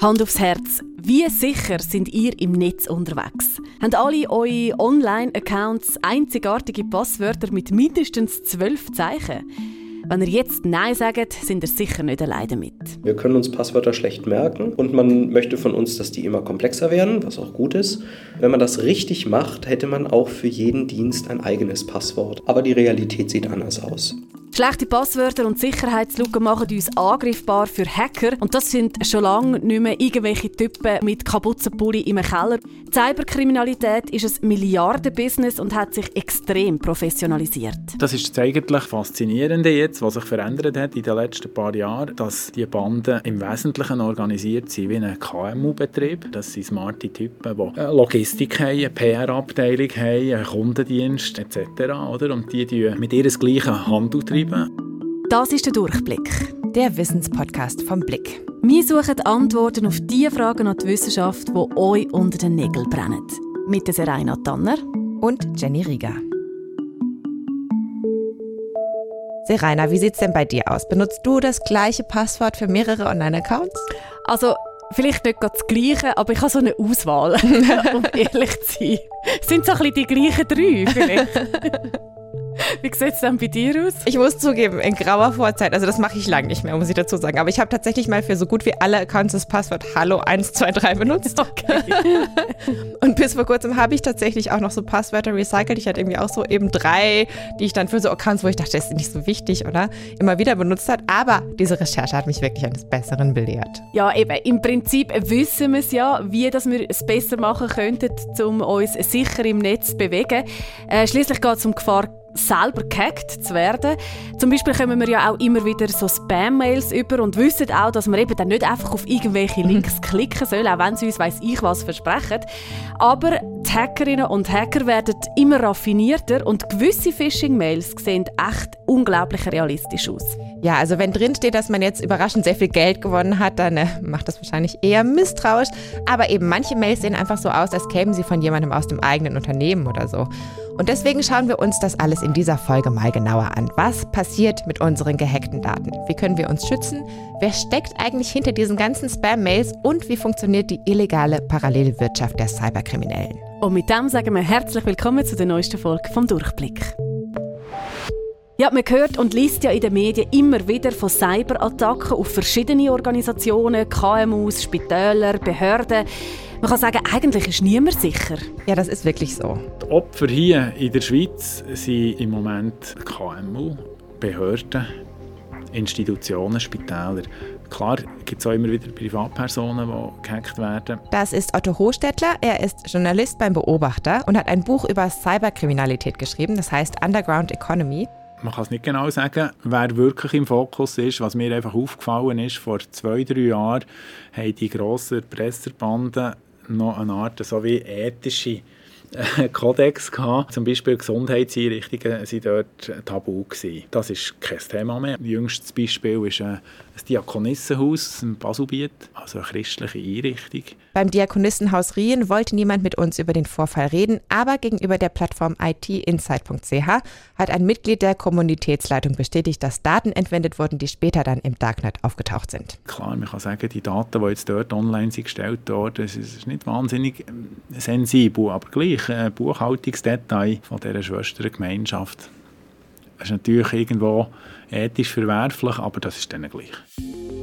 Hand aufs Herz. Wie sicher sind ihr im Netz unterwegs? Haben alle eure Online-Accounts einzigartige Passwörter mit mindestens zwölf Zeichen? Wenn ihr jetzt Nein sagt, sind ihr sicher nicht allein damit. Wir können uns Passwörter schlecht merken und man möchte von uns, dass die immer komplexer werden, was auch gut ist. Wenn man das richtig macht, hätte man auch für jeden Dienst ein eigenes Passwort. Aber die Realität sieht anders aus. Schlechte Passwörter und Sicherheitslücken machen uns angreifbar für Hacker. Und das sind schon lange nicht mehr irgendwelche Typen mit Kapuzenpulli im Keller. Cyberkriminalität ist ein Milliardenbusiness und hat sich extrem professionalisiert. Das ist das eigentlich Faszinierende jetzt, was sich verändert hat in den letzten paar Jahren, dass die Banden im Wesentlichen organisiert sind wie ein KMU-Betrieb. Das sind smarte Typen, die Logistik haben, eine PR-Abteilung haben, einen Kundendienst etc. Und die, die mit ihres gleichen Handel treiben bleiben. Das ist der Durchblick. Der Wissenspodcast vom Blick. Wir suchen Antworten auf die Fragen an die Wissenschaft, die euch unter den Nägeln brennen. Mit der Serena Tanner und Jenny Rieger. Serena, wie sieht es denn bei dir aus? Benutzt du das gleiche Passwort für mehrere Online-Accounts? Also, vielleicht nicht das gleiche, aber ich habe so eine Auswahl, um ehrlich zu sein. Es sind so ein bisschen die gleichen drei vielleicht. Wie sieht es dann bei dir aus? Ich muss zugeben, in grauer Vorzeit, also das mache ich lange nicht mehr, muss ich dazu sagen. Aber ich habe tatsächlich mal für so gut wie alle Accounts das Passwort Hallo123 benutzt. Okay. Und bis vor kurzem habe ich tatsächlich auch noch so Passwörter recycelt. Ich hatte irgendwie auch so eben drei, die ich dann für so Accounts, wo ich dachte, das ist nicht so wichtig, oder? Immer wieder benutzt hat. Aber diese Recherche hat mich wirklich eines Besseren belehrt. Ja, eben. Im Prinzip wissen wir es ja, wie dass wir es besser machen könnten, um uns sicher im Netz zu bewegen. Äh, Schließlich geht es um Gefahr selber gehackt zu werden. Zum Beispiel kommen wir ja auch immer wieder so Spam-Mails über und wissen auch, dass man eben dann nicht einfach auf irgendwelche Links klicken soll, auch wenn sie uns weiss ich was versprechen. Aber die Hackerinnen und Hacker werden immer raffinierter und gewisse Phishing-Mails sehen echt unglaublich realistisch aus. Ja, also wenn drin steht, dass man jetzt überraschend sehr viel Geld gewonnen hat, dann äh, macht das wahrscheinlich eher misstrauisch. Aber eben manche Mails sehen einfach so aus, als kämen sie von jemandem aus dem eigenen Unternehmen oder so. Und deswegen schauen wir uns das alles in dieser Folge mal genauer an. Was passiert mit unseren gehackten Daten? Wie können wir uns schützen? Wer steckt eigentlich hinter diesen ganzen Spam-Mails? Und wie funktioniert die illegale Parallelwirtschaft der Cyberkriminellen? Und mit dem sagen wir herzlich willkommen zu der neuesten Folge vom Durchblick. Ja, man hört und liest ja in den Medien immer wieder von Cyberattacken auf verschiedene Organisationen, KMUs, Spitäler, Behörden. Man kann sagen, eigentlich ist niemand sicher. Ja, das ist wirklich so. Die Opfer hier in der Schweiz sind im Moment KMU, Behörden, Institutionen, Spitäler. Klar gibt es auch immer wieder Privatpersonen, die gehackt werden. Das ist Otto Hochstädtler. Er ist Journalist beim Beobachter und hat ein Buch über Cyberkriminalität geschrieben, das heißt Underground Economy. Man kann es nicht genau sagen, wer wirklich im Fokus ist. Was mir einfach aufgefallen ist, vor zwei, drei Jahren haben die grossen Presserbanden noch eine Art so wie ethische äh, Kodex gehabt. Zum Beispiel Gesundheitseinrichtungen waren dort tabu. Gewesen. Das ist kein Thema mehr. Jüngstes Beispiel ist ein Diakonissenhaus im Baselbiet, also eine christliche Einrichtung. Beim Diakonissenhaus Rien wollte niemand mit uns über den Vorfall reden, aber gegenüber der Plattform itinsight.ch hat ein Mitglied der Kommunitätsleitung bestätigt, dass Daten entwendet wurden, die später dann im Darknet aufgetaucht sind. Klar, man kann sagen, die Daten, die jetzt dort online sind gestellt wurden, das ist nicht wahnsinnig ähm, sensibel, aber gleich ein Buchhaltungsdetail von dieser Schwestergemeinschaft. Das ist natürlich irgendwo ethisch verwerflich, aber das ist dann gleich.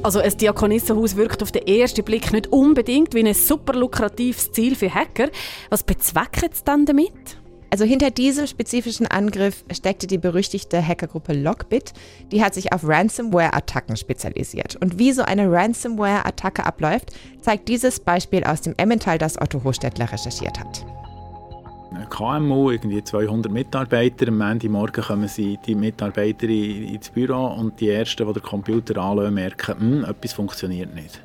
Also ein Diakonissenhaus wirkt auf den ersten Blick nicht unbedingt wie ein super lukratives Ziel für Hacker. Was bezwecken sie dann damit? Also hinter diesem spezifischen Angriff steckte die berüchtigte Hackergruppe Lockbit. Die hat sich auf Ransomware-Attacken spezialisiert. Und wie so eine Ransomware-Attacke abläuft, zeigt dieses Beispiel aus dem Emmental, das Otto Hochstädtler recherchiert hat. KMU, irgendwie 200 Mitarbeiter. Am Ende Morgen kommen sie, die Mitarbeiter ins Büro und die Ersten, die den Computer anschauen, merken, hm, etwas funktioniert nicht.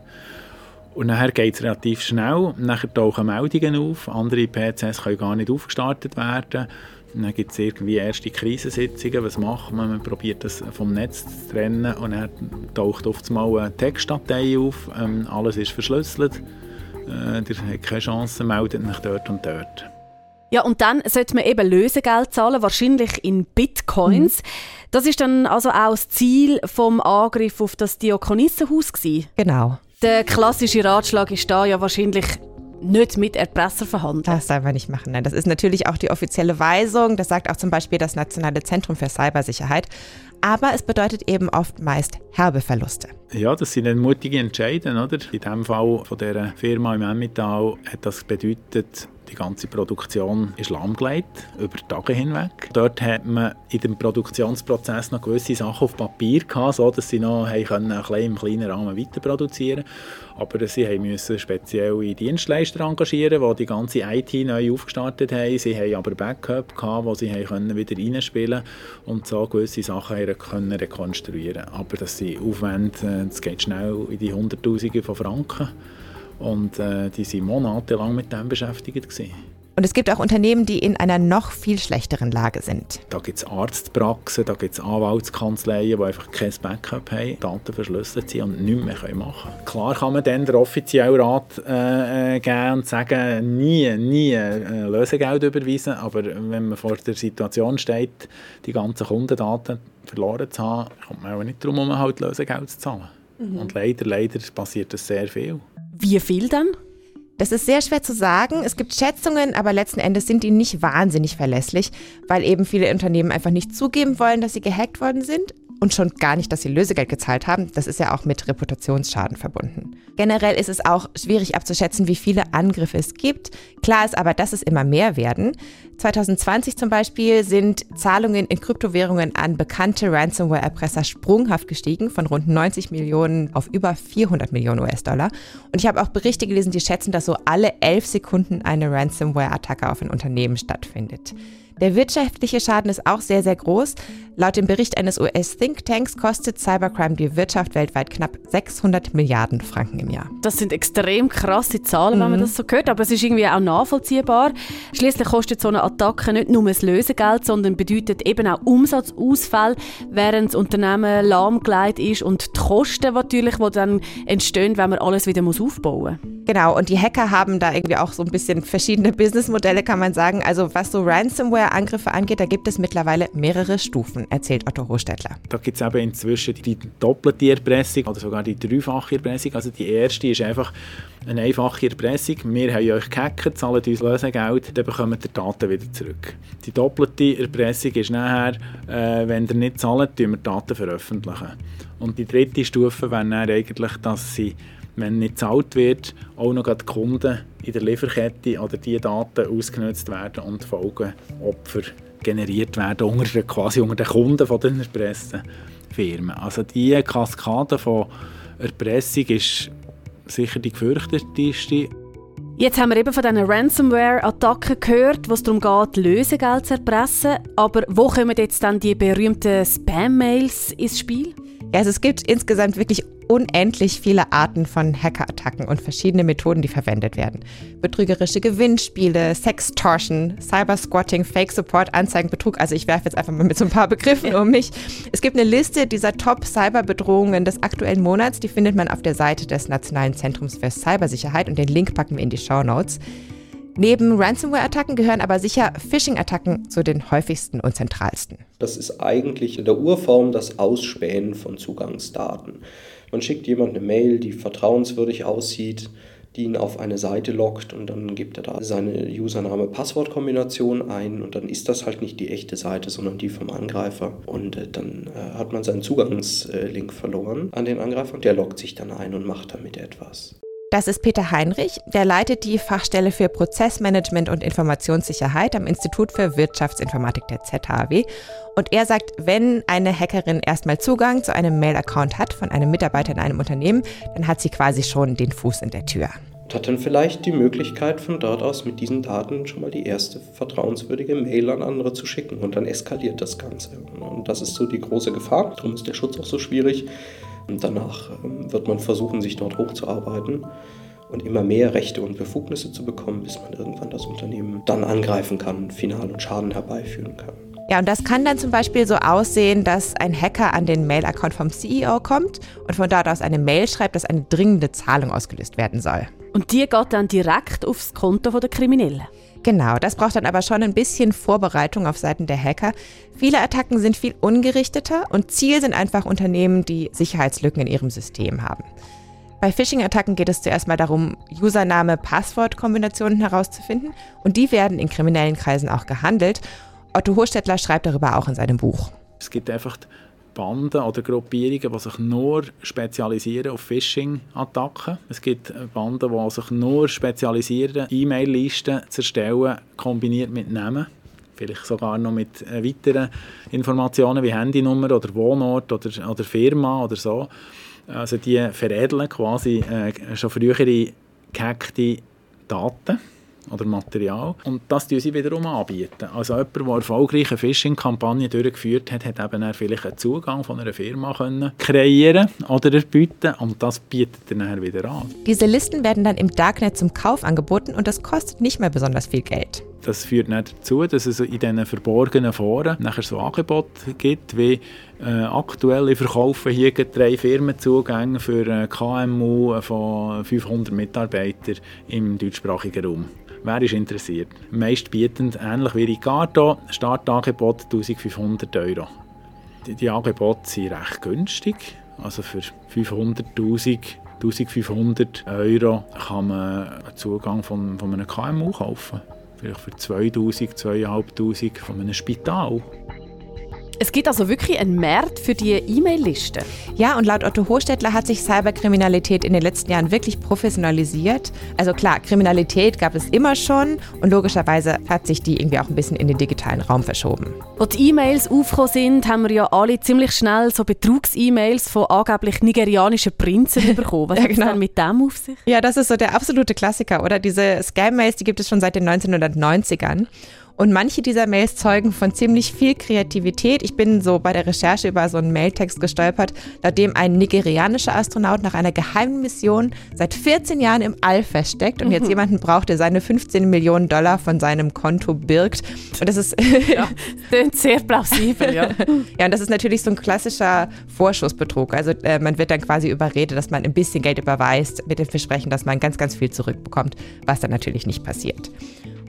Und nachher geht es relativ schnell. Nachher tauchen Meldungen auf. Andere PCs können gar nicht aufgestartet werden. dann gibt es irgendwie erste Krisensitzungen. Was macht man? Man probiert das vom Netz zu trennen. Und dann taucht oft mal eine Textdatei auf. Ähm, alles ist verschlüsselt. Äh, ihr habt keine Chance, meldet euch dort und dort. Ja, und dann sollte man eben Lösegeld zahlen, wahrscheinlich in Bitcoins. Mhm. Das ist dann also auch das Ziel vom Angriff auf das Diakonissenhaus gewesen. Genau. Der klassische Ratschlag ist da ja wahrscheinlich nicht mit Erpresser verhandeln. Das soll man nicht machen. Nein, das ist natürlich auch die offizielle Weisung. Das sagt auch zum Beispiel das Nationale Zentrum für Cybersicherheit. Aber es bedeutet eben oft meist herbe Verluste. Ja, das sind mutige Entscheidungen, oder? In dem Fall von dieser Firma im Emmental hat das bedeutet, die ganze Produktion ist lahmgelegt, über Tage hinweg. Dort hat man in dem Produktionsprozess noch gewisse Sachen auf Papier gehabt, so dass sie noch können, im kleinen Rahmen weiter produzieren Aber sie mussten spezielle Dienstleister engagieren, die die ganze IT neu aufgestartet haben. Sie haben aber Backup gehabt, wo sie können wieder reinspielen und so gewisse Sachen können rekonstruieren Aber das sind Aufwände, das geht schnell in die Hunderttausende von Franken. Und äh, die waren monatelang mit dem beschäftigt. Gewesen. Und es gibt auch Unternehmen, die in einer noch viel schlechteren Lage sind. Da gibt es Arztpraxen, da gibt es Anwaltskanzleien, die einfach kein Backup haben, Daten verschlüsselt sind und nichts mehr machen können. Klar kann man dann den offiziellen Rat äh, äh, geben und sagen, nie, nie äh, Lösegeld überweisen, aber wenn man vor der Situation steht, die ganzen Kundendaten verloren zu haben, kommt man auch nicht darum, um halt Lösegeld zu zahlen. Mhm. Und leider, leider passiert das sehr viel. Wie viel dann? Das ist sehr schwer zu sagen. Es gibt Schätzungen, aber letzten Endes sind die nicht wahnsinnig verlässlich, weil eben viele Unternehmen einfach nicht zugeben wollen, dass sie gehackt worden sind und schon gar nicht, dass sie Lösegeld gezahlt haben. Das ist ja auch mit Reputationsschaden verbunden. Generell ist es auch schwierig abzuschätzen, wie viele Angriffe es gibt. Klar ist aber, dass es immer mehr werden. 2020 zum Beispiel sind Zahlungen in Kryptowährungen an bekannte Ransomware-Erpresser sprunghaft gestiegen, von rund 90 Millionen auf über 400 Millionen US-Dollar. Und ich habe auch Berichte gelesen, die schätzen, dass so alle elf Sekunden eine Ransomware-Attacke auf ein Unternehmen stattfindet. Der wirtschaftliche Schaden ist auch sehr, sehr groß. Laut dem Bericht eines US-Thinktanks kostet Cybercrime die Wirtschaft weltweit knapp 600 Milliarden Franken im Jahr. Das sind extrem krasse Zahlen, mhm. wenn man mhm. das so hört, aber es ist irgendwie auch nachvollziehbar. Schließlich kostet so eine Attacke nicht nur das Lösegeld, sondern bedeutet eben auch Umsatzausfall, während das Unternehmen lahmgelegt ist und die Kosten natürlich, die dann entstehen, wenn man alles wieder aufbauen muss. Genau, und die Hacker haben da irgendwie auch so ein bisschen verschiedene Businessmodelle, kann man sagen. Also was so Ransomware-Angriffe angeht, da gibt es mittlerweile mehrere Stufen, erzählt Otto Hochstädtler. Da gibt es eben inzwischen die doppelte Erpressung oder sogar die dreifache Erpressung. Also die erste ist einfach eine einfache Erpressung. Wir haben euch gehackt, zahlt uns Lösegeld, dann bekommt ihr die Daten wieder zurück. Die doppelte Erpressung ist nachher, äh, wenn ihr nicht zahlt, wir die Daten veröffentlichen. Und die dritte Stufe wäre dann eigentlich, dass sie wenn nicht gezahlt wird, auch noch die Kunden in der Lieferkette oder die Daten ausgenutzt werden und Folgenopfer generiert werden unter, quasi unter den Kunden von den Erpressenfirmen. Also diese Kaskade von Erpressung ist sicher die gefürchtetste. Jetzt haben wir eben von diesen Ransomware-Attacken gehört, wo es darum geht, Lösegeld zu erpressen. Aber wo kommen jetzt dann die berühmten Spam-Mails ins Spiel? Also es gibt insgesamt wirklich unendlich viele Arten von Hackerattacken und verschiedene Methoden, die verwendet werden. Betrügerische Gewinnspiele, Sextortion, Cybersquatting, Fake Support, Anzeigenbetrug. Also ich werfe jetzt einfach mal mit so ein paar Begriffen um mich. Es gibt eine Liste dieser Top-Cyberbedrohungen des aktuellen Monats. Die findet man auf der Seite des Nationalen Zentrums für Cybersicherheit und den Link packen wir in die Show Notes. Neben Ransomware-Attacken gehören aber sicher Phishing-Attacken zu den häufigsten und zentralsten. Das ist eigentlich in der Urform das Ausspähen von Zugangsdaten. Man schickt jemand eine Mail, die vertrauenswürdig aussieht, die ihn auf eine Seite lockt und dann gibt er da seine Username-Passwort-Kombination ein und dann ist das halt nicht die echte Seite, sondern die vom Angreifer und äh, dann äh, hat man seinen Zugangslink verloren an den Angreifer und der lockt sich dann ein und macht damit etwas. Das ist Peter Heinrich, der leitet die Fachstelle für Prozessmanagement und Informationssicherheit am Institut für Wirtschaftsinformatik der ZHW. Und er sagt, wenn eine Hackerin erstmal Zugang zu einem Mail-Account hat von einem Mitarbeiter in einem Unternehmen, dann hat sie quasi schon den Fuß in der Tür. Und hat dann vielleicht die Möglichkeit, von dort aus mit diesen Daten schon mal die erste vertrauenswürdige Mail an andere zu schicken. Und dann eskaliert das Ganze. Und das ist so die große Gefahr. Darum ist der Schutz auch so schwierig und danach ähm, wird man versuchen, sich dort hochzuarbeiten und immer mehr Rechte und Befugnisse zu bekommen, bis man irgendwann das Unternehmen dann angreifen kann, final und Schaden herbeiführen kann. Ja, und das kann dann zum Beispiel so aussehen, dass ein Hacker an den Mail-Account vom CEO kommt und von dort aus eine Mail schreibt, dass eine dringende Zahlung ausgelöst werden soll. Und die geht dann direkt aufs Konto der Kriminellen. Genau, das braucht dann aber schon ein bisschen Vorbereitung auf Seiten der Hacker. Viele Attacken sind viel ungerichteter und Ziel sind einfach Unternehmen, die Sicherheitslücken in ihrem System haben. Bei Phishing-Attacken geht es zuerst mal darum, Username-Passwort-Kombinationen herauszufinden und die werden in kriminellen Kreisen auch gehandelt. Otto Hochstädtler schreibt darüber auch in seinem Buch. Es gibt einfach Banden oder Gruppierungen, die sich nur spezialisieren auf Phishing-Attacken. Es gibt Banden, die sich nur spezialisieren, E-Mail-Listen zu erstellen, kombiniert mit Namen. Vielleicht sogar noch mit äh, weiteren Informationen wie Handynummer oder Wohnort oder, oder Firma oder so. Also die veredeln quasi äh, schon frühere gehackte Daten oder Material. Und das bieten sie wiederum anbieten. Also jemand, der erfolgreiche Phishing-Kampagne durchgeführt hat, hat eben vielleicht einen Zugang von einer Firma können kreieren oder erbieten und das bietet er dann wieder an. Diese Listen werden dann im Darknet zum Kauf angeboten und das kostet nicht mehr besonders viel Geld. Das führt nicht dazu, dass es in diesen verborgenen Foren nachher so Angebote gibt, wie äh, aktuell ich verkaufe hier drei Firmenzugänge für äh, KMU von 500 Mitarbeitern im deutschsprachigen Raum. Wer ist interessiert? Meist bietend, ähnlich wie Ricardo, Startangebot 1500 Euro. Die, die Angebote sind recht günstig. Also für 500'000 1500 Euro kann man einen Zugang von, von einem KMU kaufen. Vielleicht für 2000, 2500 von einem Spital. Es gibt also wirklich einen Markt für die E-Mail-Liste. Ja, und laut Otto Hochstädtler hat sich Cyberkriminalität in den letzten Jahren wirklich professionalisiert. Also klar, Kriminalität gab es immer schon und logischerweise hat sich die irgendwie auch ein bisschen in den digitalen Raum verschoben. Als die E-Mails aufgekommen sind, haben wir ja alle ziemlich schnell so Betrugs-E-Mails von angeblich nigerianischen Prinzen bekommen. Was ja, genau. hat mit dem auf sich? Ja, das ist so der absolute Klassiker, oder? Diese Scam-Mails, die gibt es schon seit den 1990ern. Und manche dieser Mails zeugen von ziemlich viel Kreativität. Ich bin so bei der Recherche über so einen Mailtext gestolpert, laut ein nigerianischer Astronaut nach einer geheimen Mission seit 14 Jahren im All feststeckt und mhm. jetzt jemanden braucht, der seine 15 Millionen Dollar von seinem Konto birgt. Und das ist ja, sehr plausibel, ja. ja, und das ist natürlich so ein klassischer Vorschussbetrug. Also äh, man wird dann quasi überredet, dass man ein bisschen Geld überweist mit dem Versprechen, dass man ganz, ganz viel zurückbekommt, was dann natürlich nicht passiert.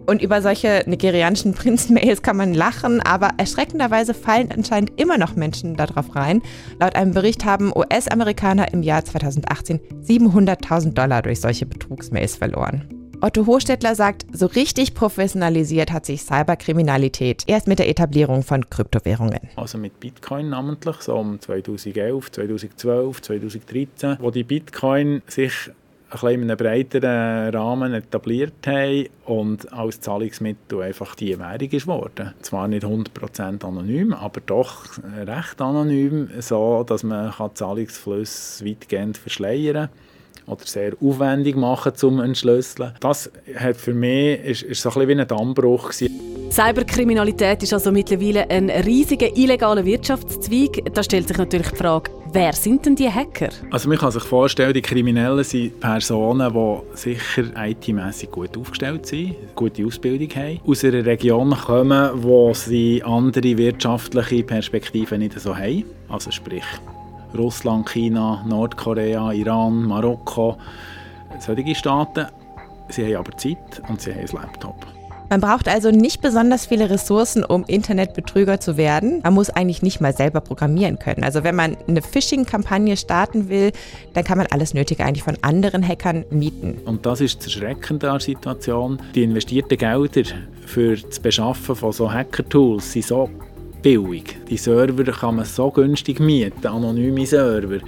Und über solche nigerianischen Prinzen-Mails kann man lachen, aber erschreckenderweise fallen anscheinend immer noch Menschen darauf rein. Laut einem Bericht haben US-Amerikaner im Jahr 2018 700.000 Dollar durch solche Betrugsmails verloren. Otto Hochstädtler sagt, so richtig professionalisiert hat sich Cyberkriminalität erst mit der Etablierung von Kryptowährungen. Also mit Bitcoin namentlich, so um 2011, 2012, 2013, wo die Bitcoin sich ein in einem breiteren Rahmen etabliert haben und als Zahlungsmittel einfach die Währung ist geworden. Zwar nicht 100% anonym, aber doch recht anonym, so dass man Zahlungsflüsse weitgehend verschleiern kann oder sehr aufwendig machen zum Entschlüsseln. Das hat für mich ist, ist so ein bisschen wie ein Dammbruch gewesen. Cyberkriminalität ist also mittlerweile ein riesiger illegaler Wirtschaftszweig. Da stellt sich natürlich die Frage, wer sind denn die Hacker? Also man kann sich vorstellen, die Kriminellen sind Personen, die sicher IT-mässig gut aufgestellt sind, gute Ausbildung haben, aus einer Region kommen, wo sie andere wirtschaftliche Perspektiven nicht so haben. Also sprich Russland, China, Nordkorea, Iran, Marokko, solche Staaten. Sie haben aber Zeit und sie haben ein Laptop. Man braucht also nicht besonders viele Ressourcen, um Internetbetrüger zu werden. Man muss eigentlich nicht mal selber programmieren können. Also wenn man eine Phishing-Kampagne starten will, dann kann man alles Nötige eigentlich von anderen Hackern mieten. Und das ist das Erschreckende der Situation. Die investierten Gelder für das Beschaffen von so Hacker-Tools sind so billig. Die Server kann man so günstig mieten, anonyme Server.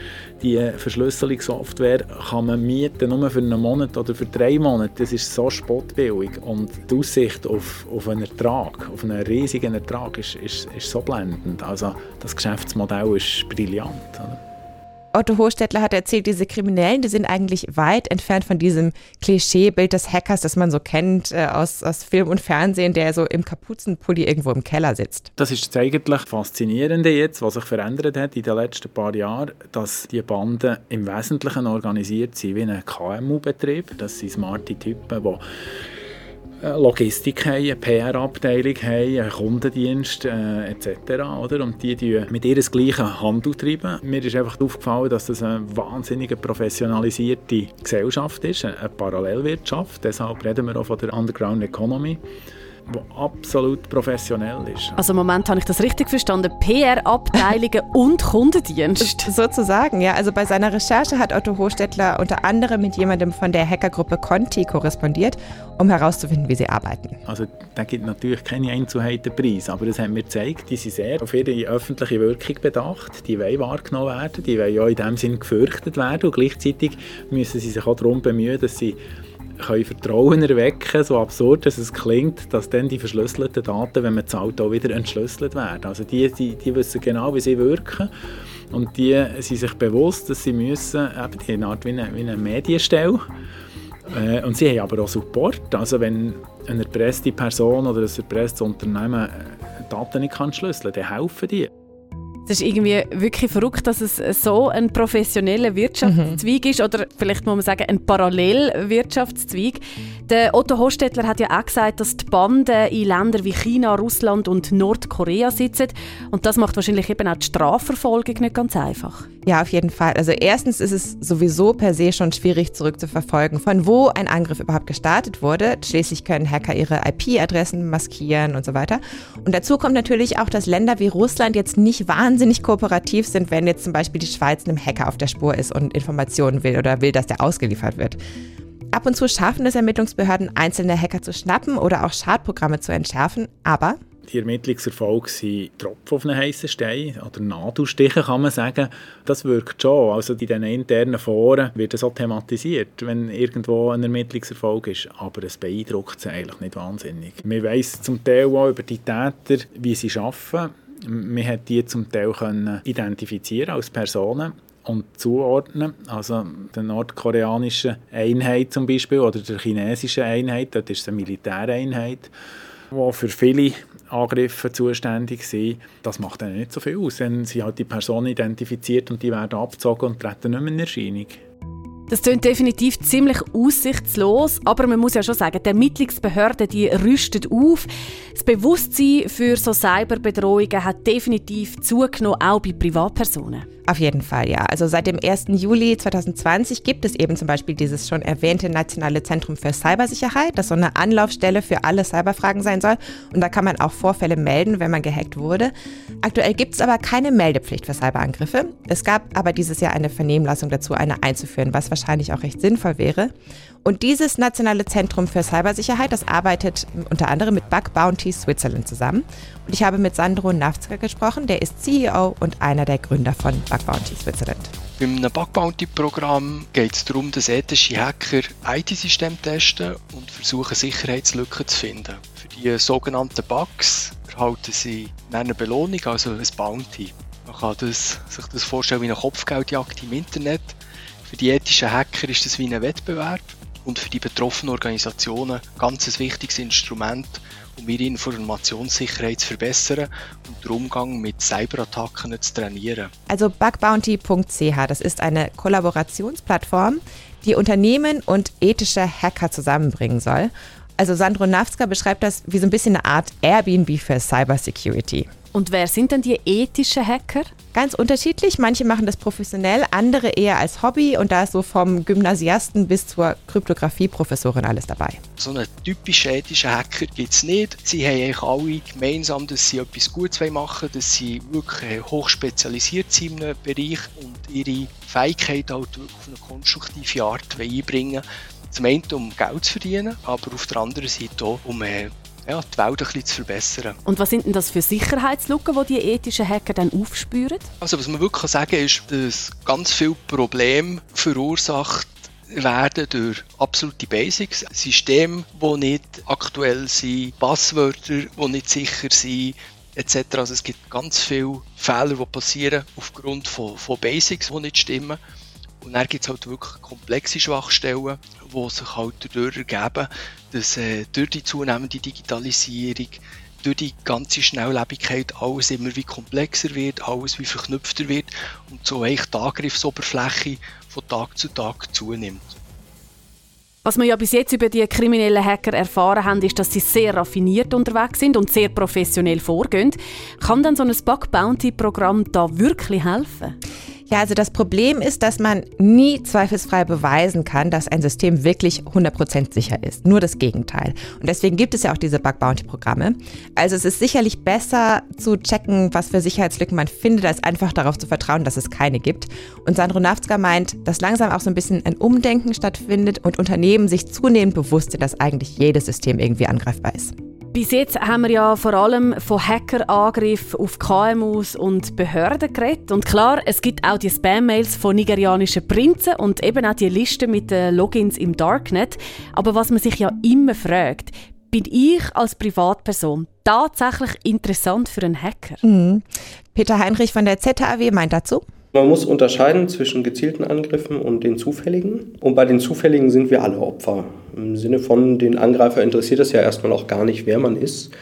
Die Verschlüsselungssoftware kann man mieten, nur für einen Monat oder für drei Monate. Das ist so spottbillig. Und die Aussicht auf, auf einen Ertrag, auf einen riesigen Ertrag, ist, ist, ist so blendend. Also das Geschäftsmodell ist brillant. Oder? Otto Hochstädtler hat erzählt, diese Kriminellen, die sind eigentlich weit entfernt von diesem Klischeebild des Hackers, das man so kennt äh, aus, aus Film und Fernsehen, der so im Kapuzenpulli irgendwo im Keller sitzt. Das ist das eigentlich Faszinierende jetzt, was sich verändert hat in den letzten paar Jahren, dass die Banden im Wesentlichen organisiert sind wie ein KMU-Betrieb. Das sind smarte Typen, die Logistik haben, eine PR-Abteilung haben, einen Kundendienst äh, etc. Oder? Und die, die mit ihr das gleiche Handel treiben. Mir ist einfach aufgefallen, dass das eine wahnsinnig professionalisierte Gesellschaft ist, eine Parallelwirtschaft. Deshalb reden wir auch von der Underground Economy. Der absolut professionell ist. Also im Moment habe ich das richtig verstanden. PR-Abteilungen und Kundendienst. Sozusagen, ja. Also bei seiner Recherche hat Otto Hochstädtler unter anderem mit jemandem von der Hackergruppe Conti korrespondiert, um herauszufinden, wie sie arbeiten. Also da gibt natürlich keine Einzelheiten preis, aber das haben mir gezeigt, die sind sehr auf ihre öffentliche Wirkung bedacht, die wollen wahrgenommen werden, die wollen ja in dem Sinn gefürchtet werden und gleichzeitig müssen sie sich auch darum bemühen, dass sie können Vertrauen erwecken, so absurd dass es klingt, dass dann die verschlüsselten Daten, wenn man zahlt, auch wieder entschlüsselt werden. Also die, die, die wissen genau, wie sie wirken und die sind sich bewusst, dass sie müssen, eben die eine Art wie eine, wie eine Medienstelle, äh, und sie haben aber auch Support, also wenn eine erpresste Person oder ein erpresstes Unternehmen Daten nicht kann schlüsseln kann, dann helfen die. Es ist irgendwie wirklich verrückt, dass es so ein professioneller Wirtschaftszweig mhm. ist oder vielleicht muss man sagen ein Parallelwirtschaftszweig. Der Otto Hostetler hat ja auch gesagt, dass die Banden in Ländern wie China, Russland und Nordkorea sitzen und das macht wahrscheinlich eben auch die Strafverfolgung nicht ganz einfach. Ja, auf jeden Fall. Also erstens ist es sowieso per se schon schwierig zurückzuverfolgen, von wo ein Angriff überhaupt gestartet wurde. Schließlich können Hacker ihre IP-Adressen maskieren und so weiter. Und dazu kommt natürlich auch, dass Länder wie Russland jetzt nicht wahnsinnig kooperativ sind, wenn jetzt zum Beispiel die Schweiz einem Hacker auf der Spur ist und Informationen will oder will, dass der ausgeliefert wird. Ab und zu schaffen es Ermittlungsbehörden, einzelne Hacker zu schnappen oder auch Schadprogramme zu entschärfen, aber die Ermittlungserfolge sind Tropfen auf einen heißen Stein oder Nadelstiche, kann man sagen. Das wirkt schon. Also in diesen internen Foren wird das auch thematisiert, wenn irgendwo ein Ermittlungserfolg ist. Aber es beeindruckt sie eigentlich nicht wahnsinnig. Man weiss zum Teil auch über die Täter, wie sie arbeiten. Man hat die zum Teil identifizieren als Personen und zuordnen. Also der nordkoreanischen Einheit zum Beispiel oder der chinesischen Einheit, das ist eine Militäreinheit, die für viele Angriffe zuständig sind. Das macht dann nicht so viel aus, wenn sie halt die Person identifiziert und die werden abgezogen und treten nicht mehr in Erscheinung. Das klingt definitiv ziemlich aussichtslos, aber man muss ja schon sagen, die Ermittlungsbehörden die rüsten auf. Das Bewusstsein für so Cyberbedrohungen hat definitiv zugenommen, auch bei Privatpersonen. Auf jeden Fall, ja. Also seit dem 1. Juli 2020 gibt es eben zum Beispiel dieses schon erwähnte Nationale Zentrum für Cybersicherheit, das so eine Anlaufstelle für alle Cyberfragen sein soll. Und da kann man auch Vorfälle melden, wenn man gehackt wurde. Aktuell gibt es aber keine Meldepflicht für Cyberangriffe. Es gab aber dieses Jahr eine Vernehmlassung dazu, eine einzuführen, was wahrscheinlich auch recht sinnvoll wäre. Und dieses Nationale Zentrum für Cybersicherheit, das arbeitet unter anderem mit Bug Bounty Switzerland zusammen. Und ich habe mit Sandro Nafzger gesprochen, der ist CEO und einer der Gründer von Bug Bounty Switzerland. Beim Bug Bounty Programm geht es darum, dass ethische Hacker IT-Systeme testen und versuchen, Sicherheitslücken zu finden. Für die sogenannten Bugs erhalten sie eine Belohnung, also ein Bounty. Man kann das, sich das vorstellen wie eine Kopfgeldjagd im Internet. Für die ethischen Hacker ist das wie ein Wettbewerb und für die betroffenen Organisationen ganz ein wichtiges Instrument, um ihre Informationssicherheit zu verbessern und den Umgang mit Cyberattacken zu trainieren. Also bugbounty.ch, das ist eine Kollaborationsplattform, die Unternehmen und ethische Hacker zusammenbringen soll. Also Sandro Navska beschreibt das wie so ein bisschen eine Art Airbnb für Cybersecurity. Und wer sind denn die ethischen Hacker? Ganz unterschiedlich. Manche machen das professionell, andere eher als Hobby und da ist so vom Gymnasiasten bis zur Kryptographie-Professorin alles dabei. So einen typischen ethischen Hacker gibt es nicht. Sie haben eigentlich alle gemeinsam, dass sie etwas Gutes machen wollen, dass sie wirklich hoch spezialisiert sind in einem Bereich und ihre Fähigkeit halt auf eine konstruktive Art einbringen Zum einen um Geld zu verdienen, aber auf der anderen Seite auch um äh, ja, die Welt ein bisschen zu verbessern. Und was sind denn das für Sicherheitslücken, die die ethischen Hacker dann aufspüren? Also was man wirklich sagen kann, ist, dass ganz viele Probleme verursacht werden durch absolute Basics. Systeme, die nicht aktuell sind, Passwörter, die nicht sicher sind, etc. Also es gibt ganz viele Fehler, die passieren aufgrund von, von Basics, die nicht stimmen. Und dann gibt es halt wirklich komplexe Schwachstellen, die sich halt dadurch ergeben, dass äh, durch die zunehmende Digitalisierung, durch die ganze Schnelllebigkeit alles immer wie komplexer wird, alles wie verknüpfter wird und so eigentlich die Angriffsoberfläche von Tag zu Tag zunimmt. Was wir ja bis jetzt über die kriminellen Hacker erfahren haben, ist, dass sie sehr raffiniert unterwegs sind und sehr professionell vorgehen. Kann dann so ein Bug Bounty Programm da wirklich helfen? Ja, also das Problem ist, dass man nie zweifelsfrei beweisen kann, dass ein System wirklich 100% sicher ist. Nur das Gegenteil. Und deswegen gibt es ja auch diese Bug Bounty Programme. Also es ist sicherlich besser zu checken, was für Sicherheitslücken man findet, als einfach darauf zu vertrauen, dass es keine gibt. Und Sandro Nafzger meint, dass langsam auch so ein bisschen ein Umdenken stattfindet und Unternehmen sich zunehmend bewusst sind, dass eigentlich jedes System irgendwie angreifbar ist. Bis jetzt haben wir ja vor allem von Hackerangriffen auf KMUs und Behörden geredet. Und klar, es gibt auch die Spam-Mails von nigerianischen Prinzen und eben auch die Liste mit den Logins im Darknet. Aber was man sich ja immer fragt, bin ich als Privatperson tatsächlich interessant für einen Hacker? Mhm. Peter Heinrich von der ZHAW meint dazu. Man muss unterscheiden zwischen gezielten Angriffen und den zufälligen. Und bei den zufälligen sind wir alle Opfer. Im Sinne von, den Angreifer interessiert es ja erstmal auch gar nicht, wer man ist.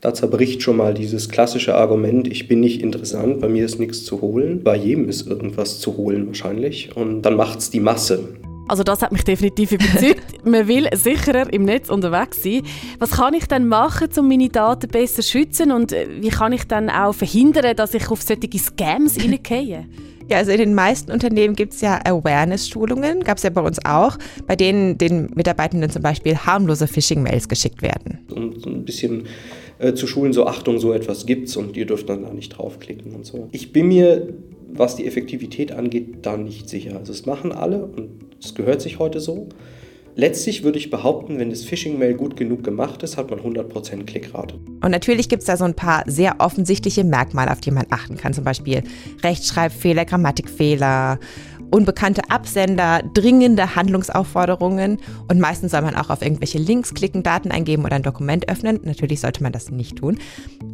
Da zerbricht schon mal dieses klassische Argument, ich bin nicht interessant, bei mir ist nichts zu holen. Bei jedem ist irgendwas zu holen wahrscheinlich. Und dann macht es die Masse. Also das hat mich definitiv überzeugt. Man will sicherer im Netz unterwegs sein. Was kann ich dann machen, um meine Daten besser zu schützen und äh, wie kann ich dann auch verhindern, dass ich auf solche Scams hineingehe? Ja, also in den meisten Unternehmen gibt es ja Awareness-Schulungen, gab es ja bei uns auch, bei denen den Mitarbeitenden zum Beispiel harmlose Phishing-Mails geschickt werden. Um so ein bisschen äh, zu schulen, so Achtung, so etwas gibt's und ihr dürft dann da nicht draufklicken und so. Ich bin mir, was die Effektivität angeht, da nicht sicher. Also es machen alle und es gehört sich heute so. Letztlich würde ich behaupten, wenn das Phishing-Mail gut genug gemacht ist, hat man 100% Klickrate. Und natürlich gibt es da so ein paar sehr offensichtliche Merkmale, auf die man achten kann. Zum Beispiel Rechtschreibfehler, Grammatikfehler, unbekannte Absender, dringende Handlungsaufforderungen und meistens soll man auch auf irgendwelche Links klicken, Daten eingeben oder ein Dokument öffnen. Natürlich sollte man das nicht tun.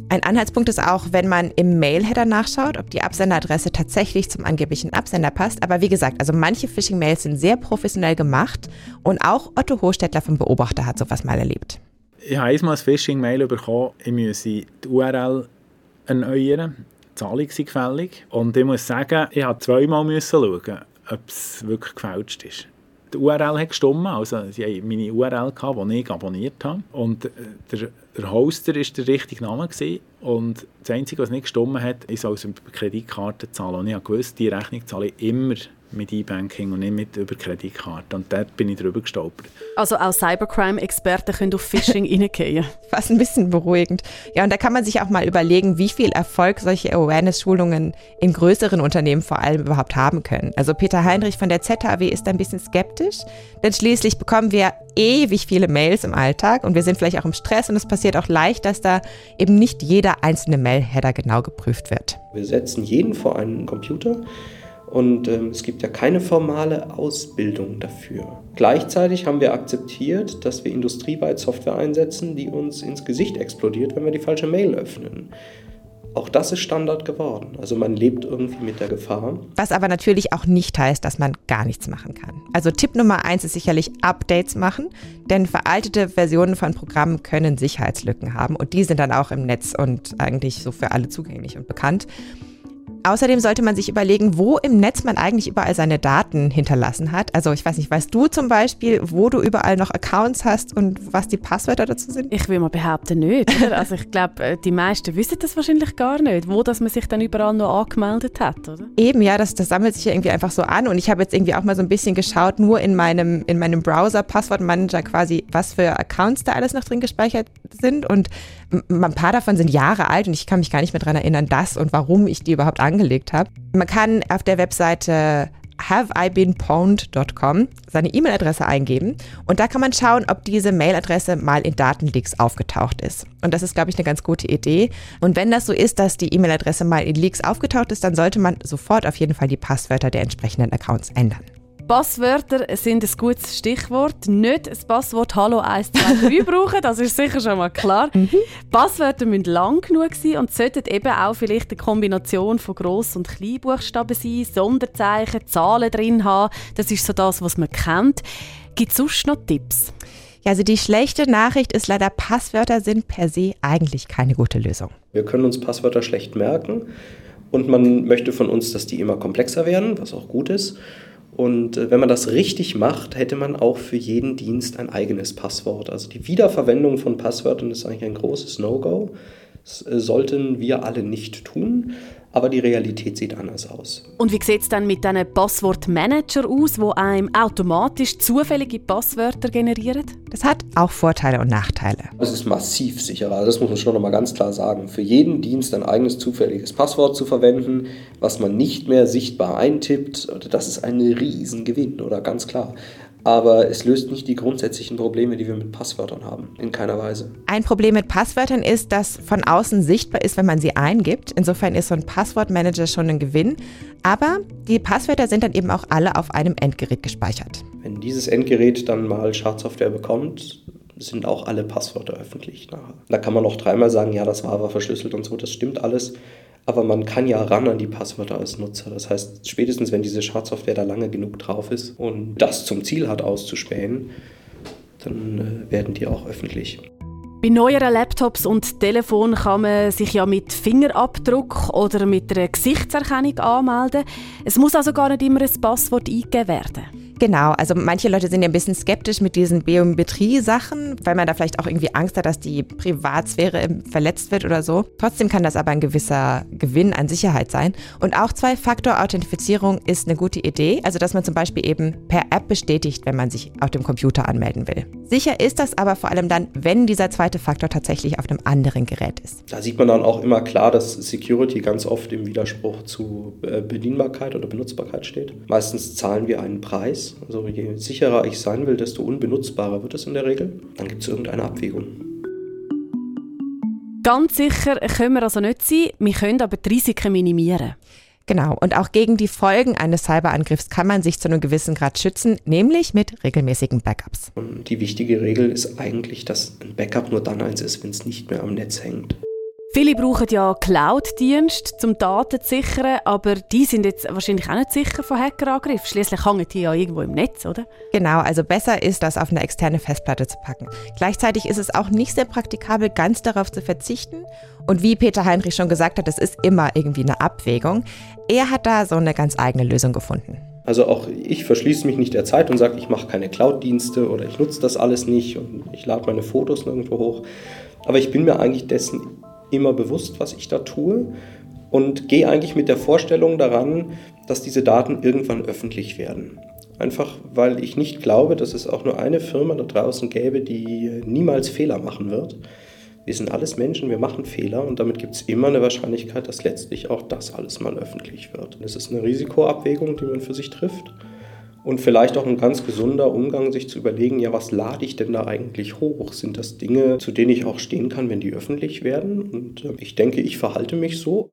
Ein Anhaltspunkt ist auch, wenn man im Mail-Header nachschaut, ob die Absenderadresse tatsächlich zum angeblichen Absender passt. Aber wie gesagt, also manche Phishing-Mails sind sehr professionell gemacht und auch Otto Hochstädtler vom Beobachter hat sowas mal erlebt. Ich habe einmal ein Phishing-Mail bekommen, ich müsse die URL erneuern. Die Zahlung sei gefällig. Und ich muss sagen, ich musste zweimal schauen, ob es wirklich gefälscht ist. Die URL hat gestimmt, also sie haben meine URL, die ich abonniert habe. Und äh, der, der Hoster war der richtige Name. Gewesen. Und das Einzige, was nicht gestimmt hat, ist aus der Kreditkarte zahlen. Und ich wusste, die Rechnung zahle ich immer mit E-Banking und nicht mit über Kreditkarte. Und dort bin ich drüber gestolpert. Also auch Cybercrime-Experten können auf Phishing reingehen. Fast ein bisschen beruhigend. Ja, und da kann man sich auch mal überlegen, wie viel Erfolg solche Awareness-Schulungen in größeren Unternehmen vor allem überhaupt haben können. Also Peter Heinrich von der ZHW ist ein bisschen skeptisch, denn schließlich bekommen wir ewig viele Mails im Alltag und wir sind vielleicht auch im Stress und es passiert auch leicht, dass da eben nicht jeder einzelne Mail-Header genau geprüft wird. Wir setzen jeden vor einen Computer und ähm, es gibt ja keine formale Ausbildung dafür. Gleichzeitig haben wir akzeptiert, dass wir industrieweit Software einsetzen, die uns ins Gesicht explodiert, wenn wir die falsche Mail öffnen. Auch das ist Standard geworden. Also man lebt irgendwie mit der Gefahr. Was aber natürlich auch nicht heißt, dass man gar nichts machen kann. Also Tipp Nummer eins ist sicherlich Updates machen, denn veraltete Versionen von Programmen können Sicherheitslücken haben und die sind dann auch im Netz und eigentlich so für alle zugänglich und bekannt. Außerdem sollte man sich überlegen, wo im Netz man eigentlich überall seine Daten hinterlassen hat. Also ich weiß nicht, weißt du zum Beispiel, wo du überall noch Accounts hast und was die Passwörter dazu sind? Ich will mal behaupten, nicht. Oder? Also ich glaube, äh, die meisten wissen das wahrscheinlich gar nicht, wo dass man sich dann überall noch angemeldet hat, oder? Eben, ja, das, das sammelt sich ja irgendwie einfach so an. Und ich habe jetzt irgendwie auch mal so ein bisschen geschaut, nur in meinem, in meinem Browser-Passwortmanager quasi, was für Accounts da alles noch drin gespeichert sind. Und ein paar davon sind Jahre alt und ich kann mich gar nicht mehr daran erinnern, dass und warum ich die überhaupt angelegt habe. Man kann auf der Webseite haveibeenpwned.com seine E-Mail-Adresse eingeben und da kann man schauen, ob diese Mail-Adresse mal in Datenleaks aufgetaucht ist. Und das ist, glaube ich, eine ganz gute Idee. Und wenn das so ist, dass die E-Mail-Adresse mal in Leaks aufgetaucht ist, dann sollte man sofort auf jeden Fall die Passwörter der entsprechenden Accounts ändern. Passwörter sind ein gutes Stichwort. Nicht das Passwort Hallo 123 brauchen, das ist sicher schon mal klar. Mhm. Passwörter müssen lang genug sein und sollten eben auch vielleicht eine Kombination von Gross- und Kleinbuchstaben sein, Sonderzeichen, Zahlen drin haben. Das ist so das, was man kennt. Gibt es sonst noch Tipps? Ja, also die schlechte Nachricht ist leider, Passwörter sind per se eigentlich keine gute Lösung. Wir können uns Passwörter schlecht merken und man möchte von uns, dass die immer komplexer werden, was auch gut ist. Und äh, wenn man das richtig macht, hätte man auch für jeden Dienst ein eigenes Passwort. Also die Wiederverwendung von Passwörtern ist eigentlich ein großes No-Go. Das äh, sollten wir alle nicht tun aber die Realität sieht anders aus. Und wie sieht es dann mit diesen Passwortmanager aus, wo einem automatisch zufällige Passwörter generieren? Das hat auch Vorteile und Nachteile. Es ist massiv sicherer, das muss man schon nochmal ganz klar sagen. Für jeden Dienst ein eigenes zufälliges Passwort zu verwenden, was man nicht mehr sichtbar eintippt, das ist ein Riesengewinn, oder ganz klar aber es löst nicht die grundsätzlichen Probleme, die wir mit Passwörtern haben, in keiner Weise. Ein Problem mit Passwörtern ist, dass von außen sichtbar ist, wenn man sie eingibt. Insofern ist so ein Passwortmanager schon ein Gewinn. Aber die Passwörter sind dann eben auch alle auf einem Endgerät gespeichert. Wenn dieses Endgerät dann mal Schadsoftware bekommt, sind auch alle Passwörter öffentlich. Da kann man noch dreimal sagen, ja, das war aber verschlüsselt und so, das stimmt alles aber man kann ja ran an die Passwörter als Nutzer. Das heißt, spätestens wenn diese Schadsoftware da lange genug drauf ist und das zum Ziel hat auszuspähen, dann äh, werden die auch öffentlich. Bei neueren Laptops und Telefonen kann man sich ja mit Fingerabdruck oder mit einer Gesichtserkennung anmelden. Es muss also gar nicht immer ein Passwort eingegeben werden. Genau, also manche Leute sind ja ein bisschen skeptisch mit diesen Biometrie-Sachen, weil man da vielleicht auch irgendwie Angst hat, dass die Privatsphäre verletzt wird oder so. Trotzdem kann das aber ein gewisser Gewinn an Sicherheit sein. Und auch Zwei-Faktor-Authentifizierung ist eine gute Idee, also dass man zum Beispiel eben per App bestätigt, wenn man sich auf dem Computer anmelden will. Sicher ist das aber vor allem dann, wenn dieser zweite Faktor tatsächlich auf einem anderen Gerät ist. Da sieht man dann auch immer klar, dass Security ganz oft im Widerspruch zu äh, Bedienbarkeit oder Benutzbarkeit steht. Meistens zahlen wir einen Preis also je sicherer ich sein will, desto unbenutzbarer wird es in der Regel. Dann gibt es irgendeine Abwägung. Ganz sicher können wir also nicht sein, wir können aber die Risiken minimieren. Genau, und auch gegen die Folgen eines Cyberangriffs kann man sich zu einem gewissen Grad schützen, nämlich mit regelmäßigen Backups. Und die wichtige Regel ist eigentlich, dass ein Backup nur dann eins ist, wenn es nicht mehr am Netz hängt. Viele brauchen ja Cloud-Dienste zum Daten zu sichern, aber die sind jetzt wahrscheinlich auch nicht sicher vor Hackerangriff. Schließlich hängen die ja irgendwo im Netz, oder? Genau, also besser ist, das auf eine externe Festplatte zu packen. Gleichzeitig ist es auch nicht sehr praktikabel, ganz darauf zu verzichten. Und wie Peter Heinrich schon gesagt hat, es ist immer irgendwie eine Abwägung. Er hat da so eine ganz eigene Lösung gefunden. Also auch ich verschließe mich nicht der Zeit und sage, ich mache keine Cloud-Dienste oder ich nutze das alles nicht und ich lade meine Fotos nirgendwo hoch. Aber ich bin mir eigentlich dessen immer bewusst, was ich da tue und gehe eigentlich mit der Vorstellung daran, dass diese Daten irgendwann öffentlich werden. Einfach weil ich nicht glaube, dass es auch nur eine Firma da draußen gäbe, die niemals Fehler machen wird. Wir sind alles Menschen, wir machen Fehler und damit gibt es immer eine Wahrscheinlichkeit, dass letztlich auch das alles mal öffentlich wird. Es ist eine Risikoabwägung, die man für sich trifft und vielleicht auch ein ganz gesunder Umgang, sich zu überlegen, ja, was lade ich denn da eigentlich hoch? Sind das Dinge, zu denen ich auch stehen kann, wenn die öffentlich werden? Und äh, ich denke, ich verhalte mich so.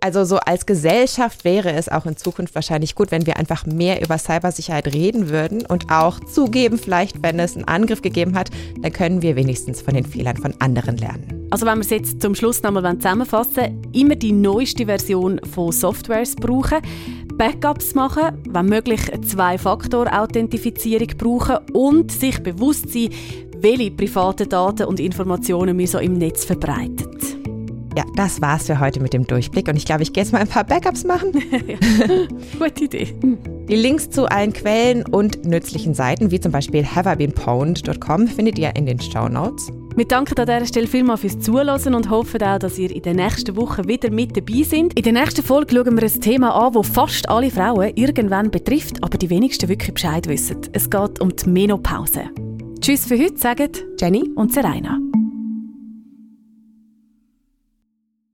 Also so als Gesellschaft wäre es auch in Zukunft wahrscheinlich gut, wenn wir einfach mehr über Cybersicherheit reden würden und auch zugeben, vielleicht wenn es einen Angriff gegeben hat, dann können wir wenigstens von den Fehlern von anderen lernen. Also wenn wir es jetzt zum Schluss nochmal zusammenfassen, immer die neueste Version von Softwares brauchen, Backups machen, wenn möglich Zwei-Faktor-Authentifizierung brauchen und sich bewusst sein, welche privaten Daten und Informationen wir so im Netz verbreitet. Ja, das war's für heute mit dem Durchblick und ich glaube, ich gehe jetzt mal ein paar Backups machen. Gute Idee. Die Links zu allen Quellen und nützlichen Seiten, wie zum Beispiel haveibeenpwned.com, findet ihr in den Show Notes. Wir danken an dieser Stelle vielmals fürs Zuhören und hoffen auch, dass ihr in den nächsten Wochen wieder mit dabei seid. In der nächsten Folge schauen wir ein Thema an, das fast alle Frauen irgendwann betrifft, aber die wenigsten wirklich Bescheid wissen. Es geht um die Menopause. Tschüss für heute, sagen Jenny und Serena.